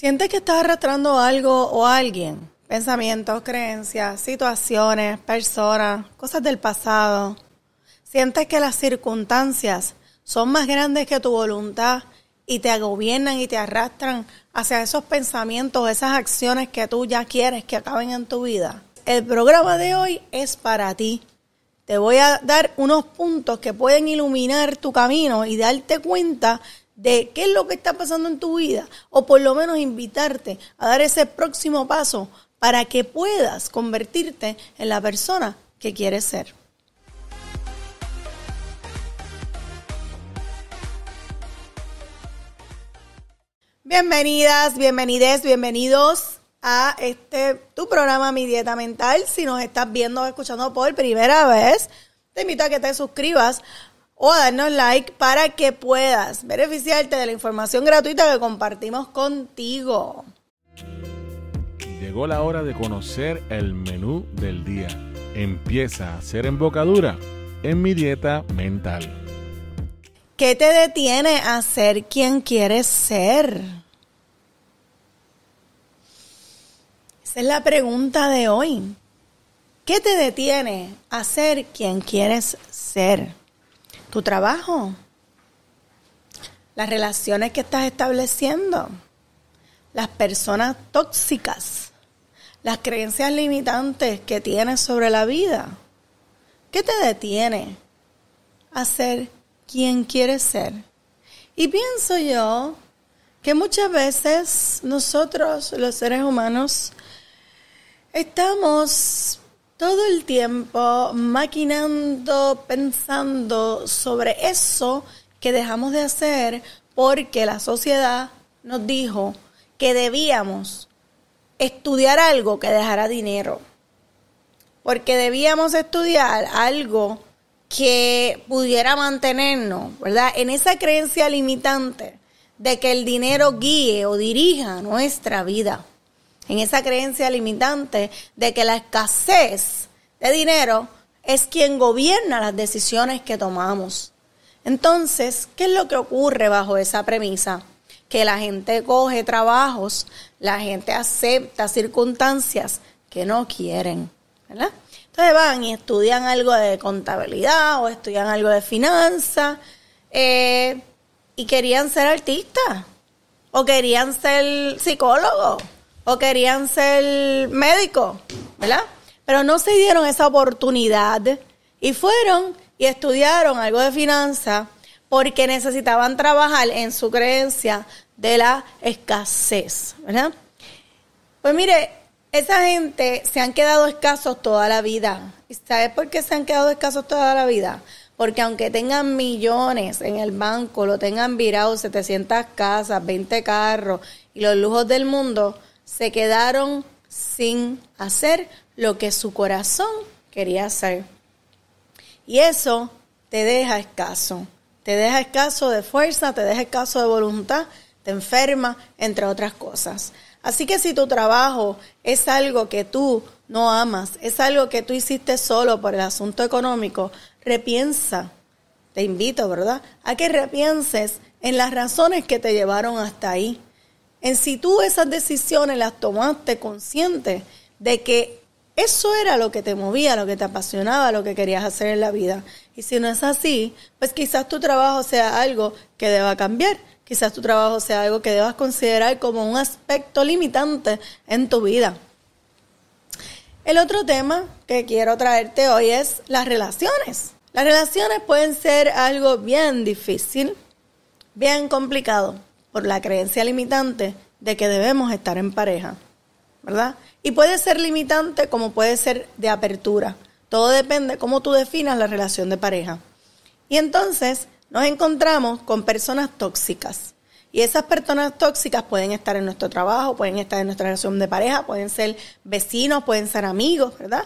¿Sientes que estás arrastrando algo o alguien? Pensamientos, creencias, situaciones, personas, cosas del pasado. ¿Sientes que las circunstancias son más grandes que tu voluntad y te gobiernan y te arrastran hacia esos pensamientos, esas acciones que tú ya quieres que acaben en tu vida? El programa de hoy es para ti. Te voy a dar unos puntos que pueden iluminar tu camino y darte cuenta de qué es lo que está pasando en tu vida o por lo menos invitarte a dar ese próximo paso para que puedas convertirte en la persona que quieres ser. Bienvenidas, bienvenides, bienvenidos a este tu programa Mi Dieta Mental. Si nos estás viendo o escuchando por primera vez, te invito a que te suscribas o a darnos like para que puedas beneficiarte de la información gratuita que compartimos contigo. Llegó la hora de conocer el menú del día. Empieza a ser embocadura en mi dieta mental. ¿Qué te detiene a ser quien quieres ser? Esa es la pregunta de hoy. ¿Qué te detiene a ser quien quieres ser? Tu trabajo, las relaciones que estás estableciendo, las personas tóxicas, las creencias limitantes que tienes sobre la vida. ¿Qué te detiene a ser quien quieres ser? Y pienso yo que muchas veces nosotros, los seres humanos, estamos todo el tiempo maquinando, pensando sobre eso que dejamos de hacer porque la sociedad nos dijo que debíamos estudiar algo que dejara dinero. Porque debíamos estudiar algo que pudiera mantenernos, ¿verdad? En esa creencia limitante de que el dinero guíe o dirija nuestra vida en esa creencia limitante de que la escasez de dinero es quien gobierna las decisiones que tomamos. Entonces, ¿qué es lo que ocurre bajo esa premisa? Que la gente coge trabajos, la gente acepta circunstancias que no quieren, ¿verdad? Entonces van y estudian algo de contabilidad o estudian algo de finanzas eh, y querían ser artistas o querían ser psicólogos o querían ser médicos, ¿verdad? Pero no se dieron esa oportunidad y fueron y estudiaron algo de finanzas porque necesitaban trabajar en su creencia de la escasez, ¿verdad? Pues mire, esa gente se han quedado escasos toda la vida. ¿Y sabes por qué se han quedado escasos toda la vida? Porque aunque tengan millones en el banco, lo tengan virado 700 casas, 20 carros y los lujos del mundo, se quedaron sin hacer lo que su corazón quería hacer. Y eso te deja escaso. Te deja escaso de fuerza, te deja escaso de voluntad, te enferma, entre otras cosas. Así que si tu trabajo es algo que tú no amas, es algo que tú hiciste solo por el asunto económico, repiensa. Te invito, ¿verdad? A que repienses en las razones que te llevaron hasta ahí en si tú esas decisiones las tomaste consciente de que eso era lo que te movía, lo que te apasionaba, lo que querías hacer en la vida. Y si no es así, pues quizás tu trabajo sea algo que deba cambiar. Quizás tu trabajo sea algo que debas considerar como un aspecto limitante en tu vida. El otro tema que quiero traerte hoy es las relaciones. Las relaciones pueden ser algo bien difícil, bien complicado por la creencia limitante de que debemos estar en pareja, ¿verdad? Y puede ser limitante como puede ser de apertura. Todo depende de cómo tú definas la relación de pareja. Y entonces nos encontramos con personas tóxicas. Y esas personas tóxicas pueden estar en nuestro trabajo, pueden estar en nuestra relación de pareja, pueden ser vecinos, pueden ser amigos, ¿verdad?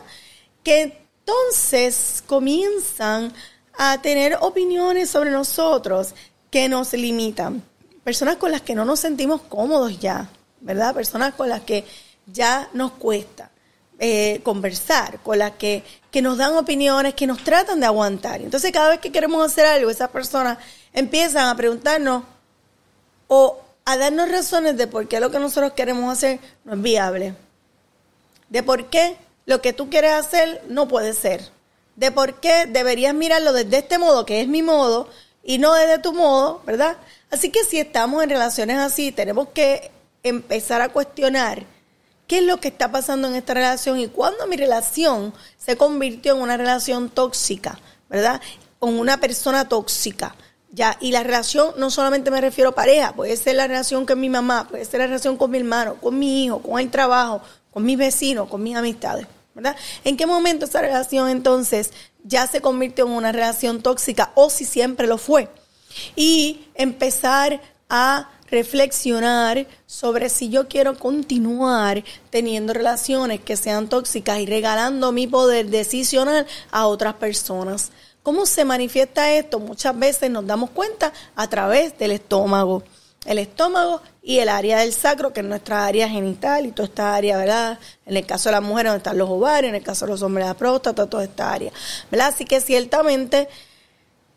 Que entonces comienzan a tener opiniones sobre nosotros que nos limitan personas con las que no nos sentimos cómodos ya, ¿verdad? Personas con las que ya nos cuesta eh, conversar, con las que, que nos dan opiniones, que nos tratan de aguantar. Entonces cada vez que queremos hacer algo, esas personas empiezan a preguntarnos o a darnos razones de por qué lo que nosotros queremos hacer no es viable. De por qué lo que tú quieres hacer no puede ser. De por qué deberías mirarlo desde este modo, que es mi modo, y no desde tu modo, ¿verdad? Así que si estamos en relaciones así, tenemos que empezar a cuestionar qué es lo que está pasando en esta relación y cuándo mi relación se convirtió en una relación tóxica, ¿verdad? Con una persona tóxica. Ya, y la relación no solamente me refiero a pareja, puede ser la relación con mi mamá, puede ser la relación con mi hermano, con mi hijo, con el trabajo, con mis vecinos, con mis amistades, ¿verdad? ¿En qué momento esa relación entonces ya se convirtió en una relación tóxica o si siempre lo fue? Y empezar a reflexionar sobre si yo quiero continuar teniendo relaciones que sean tóxicas y regalando mi poder decisional a otras personas. ¿Cómo se manifiesta esto? Muchas veces nos damos cuenta a través del estómago. El estómago y el área del sacro, que es nuestra área genital y toda esta área, ¿verdad? En el caso de las mujeres, donde están los ovarios, en el caso de los hombres, la próstata, toda esta área, ¿verdad? Así que ciertamente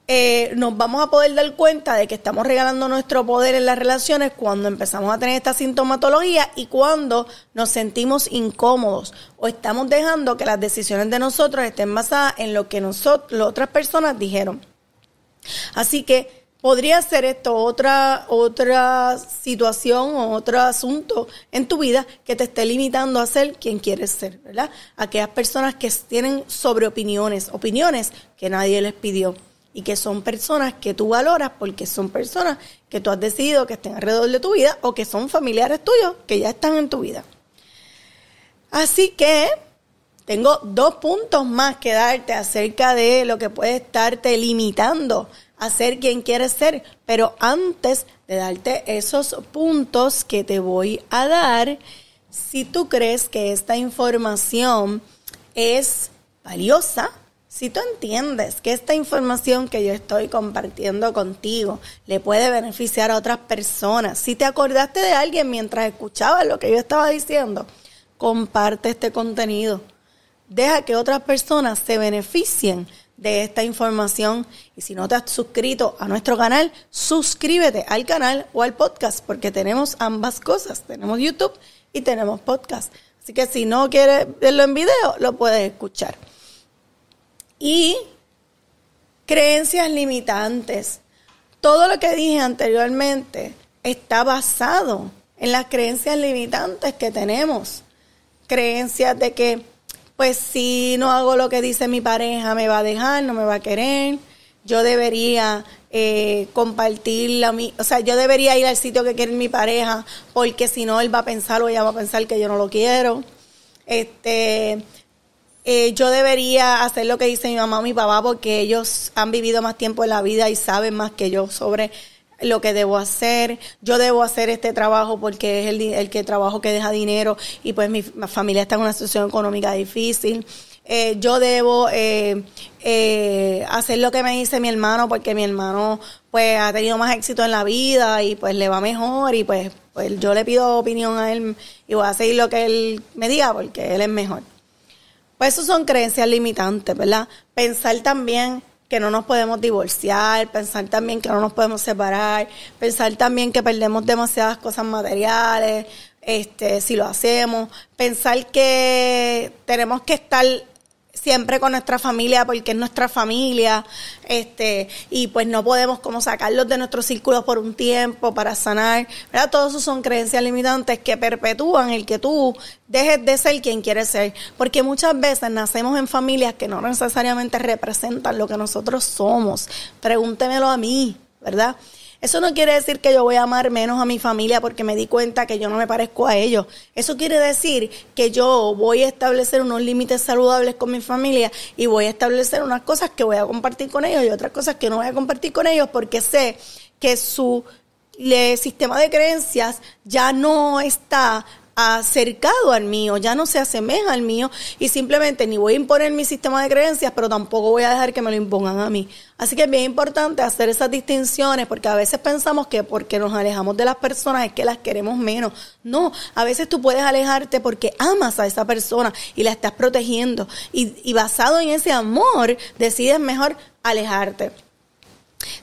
eh, nos vamos a poder dar cuenta de que estamos regalando nuestro poder en las relaciones cuando empezamos a tener esta sintomatología y cuando nos sentimos incómodos o estamos dejando que las decisiones de nosotros estén basadas en lo que nosotros, las otras personas dijeron. Así que podría ser esto otra, otra situación o otro asunto en tu vida que te esté limitando a ser quien quieres ser, ¿verdad? Aquellas personas que tienen sobre opiniones, opiniones que nadie les pidió y que son personas que tú valoras porque son personas que tú has decidido que estén alrededor de tu vida o que son familiares tuyos que ya están en tu vida. Así que tengo dos puntos más que darte acerca de lo que puede estarte limitando a ser quien quieres ser. Pero antes de darte esos puntos que te voy a dar, si tú crees que esta información es valiosa, si tú entiendes que esta información que yo estoy compartiendo contigo le puede beneficiar a otras personas, si te acordaste de alguien mientras escuchabas lo que yo estaba diciendo, comparte este contenido. Deja que otras personas se beneficien de esta información. Y si no te has suscrito a nuestro canal, suscríbete al canal o al podcast, porque tenemos ambas cosas. Tenemos YouTube y tenemos podcast. Así que si no quieres verlo en video, lo puedes escuchar. Y creencias limitantes. Todo lo que dije anteriormente está basado en las creencias limitantes que tenemos. Creencias de que, pues si no hago lo que dice mi pareja, me va a dejar, no me va a querer. Yo debería eh, compartir la, o sea, yo debería ir al sitio que quiere mi pareja, porque si no él va a pensar o ella va a pensar que yo no lo quiero. Este, eh, yo debería hacer lo que dice mi mamá o mi papá porque ellos han vivido más tiempo en la vida y saben más que yo sobre lo que debo hacer. Yo debo hacer este trabajo porque es el, el que trabajo que deja dinero y pues mi familia está en una situación económica difícil. Eh, yo debo eh, eh, hacer lo que me dice mi hermano porque mi hermano pues ha tenido más éxito en la vida y pues le va mejor y pues, pues yo le pido opinión a él y voy a seguir lo que él me diga porque él es mejor. Pues eso son creencias limitantes, ¿verdad? Pensar también que no nos podemos divorciar, pensar también que no nos podemos separar, pensar también que perdemos demasiadas cosas materiales, este, si lo hacemos, pensar que tenemos que estar siempre con nuestra familia porque es nuestra familia, este, y pues no podemos como sacarlos de nuestro círculo por un tiempo para sanar, ¿verdad? Todos esos son creencias limitantes que perpetúan el que tú dejes de ser quien quieres ser, porque muchas veces nacemos en familias que no necesariamente representan lo que nosotros somos. Pregúntemelo a mí, ¿verdad? Eso no quiere decir que yo voy a amar menos a mi familia porque me di cuenta que yo no me parezco a ellos. Eso quiere decir que yo voy a establecer unos límites saludables con mi familia y voy a establecer unas cosas que voy a compartir con ellos y otras cosas que no voy a compartir con ellos porque sé que su sistema de creencias ya no está acercado al mío, ya no se asemeja al mío y simplemente ni voy a imponer mi sistema de creencias, pero tampoco voy a dejar que me lo impongan a mí. Así que es bien importante hacer esas distinciones porque a veces pensamos que porque nos alejamos de las personas es que las queremos menos. No, a veces tú puedes alejarte porque amas a esa persona y la estás protegiendo y, y basado en ese amor decides mejor alejarte.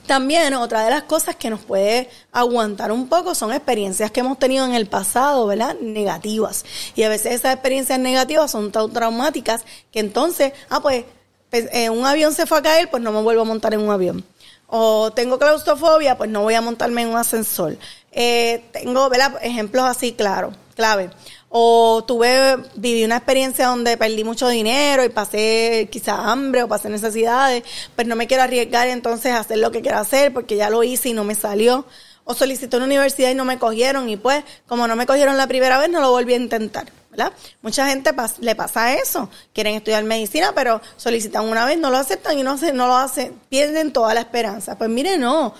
También otra de las cosas que nos puede aguantar un poco son experiencias que hemos tenido en el pasado, ¿verdad? Negativas. Y a veces esas experiencias negativas son tan traumáticas que entonces, ah, pues, pues eh, un avión se fue a caer, pues no me vuelvo a montar en un avión. O tengo claustrofobia, pues no voy a montarme en un ascensor. Eh, tengo, ¿verdad? Ejemplos así, claro, clave o tuve, viví una experiencia donde perdí mucho dinero y pasé quizá hambre o pasé necesidades, pues no me quiero arriesgar entonces a hacer lo que quiero hacer porque ya lo hice y no me salió. O solicité una universidad y no me cogieron y pues como no me cogieron la primera vez no lo volví a intentar. ¿verdad? Mucha gente le pasa eso, quieren estudiar medicina, pero solicitan una vez, no lo aceptan y no, no lo hacen, pierden toda la esperanza. Pues mire, no,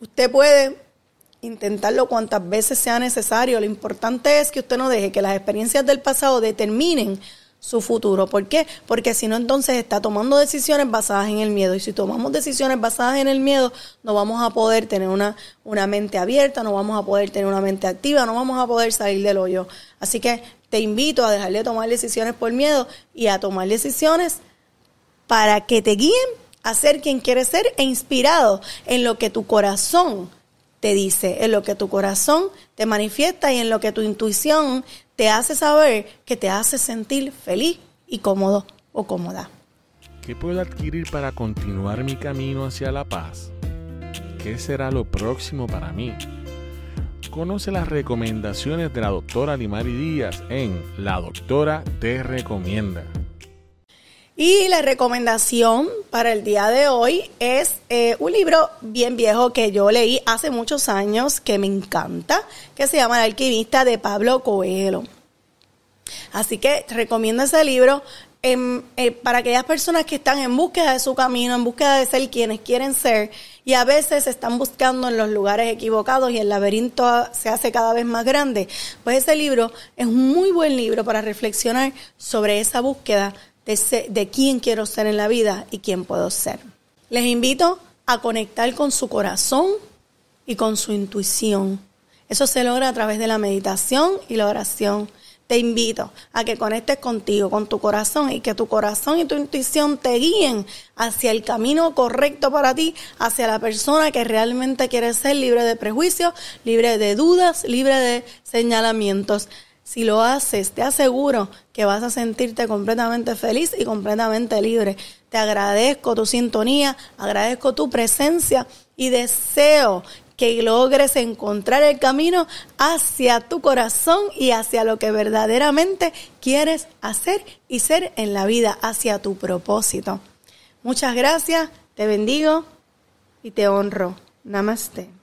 usted puede intentarlo cuantas veces sea necesario. Lo importante es que usted no deje que las experiencias del pasado determinen su futuro. ¿Por qué? Porque si no, entonces está tomando decisiones basadas en el miedo. Y si tomamos decisiones basadas en el miedo, no vamos a poder tener una, una mente abierta, no vamos a poder tener una mente activa, no vamos a poder salir del hoyo. Así que te invito a dejar de tomar decisiones por miedo y a tomar decisiones para que te guíen a ser quien quieres ser e inspirado en lo que tu corazón te dice, en lo que tu corazón te manifiesta y en lo que tu intuición te hace saber que te hace sentir feliz y cómodo o cómoda. ¿Qué puedo adquirir para continuar mi camino hacia la paz? ¿Qué será lo próximo para mí? Conoce las recomendaciones de la doctora Limari Díaz en La Doctora Te Recomienda. Y la recomendación para el día de hoy es eh, un libro bien viejo que yo leí hace muchos años, que me encanta, que se llama El alquimista de Pablo Coelho. Así que recomiendo ese libro em, eh, para aquellas personas que están en búsqueda de su camino, en búsqueda de ser quienes quieren ser y a veces están buscando en los lugares equivocados y el laberinto se hace cada vez más grande. Pues ese libro es un muy buen libro para reflexionar sobre esa búsqueda de, quién quiero ser en la vida y quién puedo ser. Les invito a conectar con su corazón y con su intuición. Eso se logra a través de la meditación y la oración. Te invito a que conectes contigo, con tu corazón y que tu corazón y tu intuición te guíen hacia el camino correcto para ti, hacia la persona que realmente quieres ser, libre de prejuicios, libre de dudas, libre de señalamientos. Si lo haces, te aseguro que vas a sentirte completamente feliz y completamente libre. Te agradezco tu sintonía, agradezco tu presencia y deseo que logres encontrar el camino hacia tu corazón y hacia lo que verdaderamente quieres hacer y ser en la vida, hacia tu propósito. Muchas gracias, te bendigo y te honro. Namaste.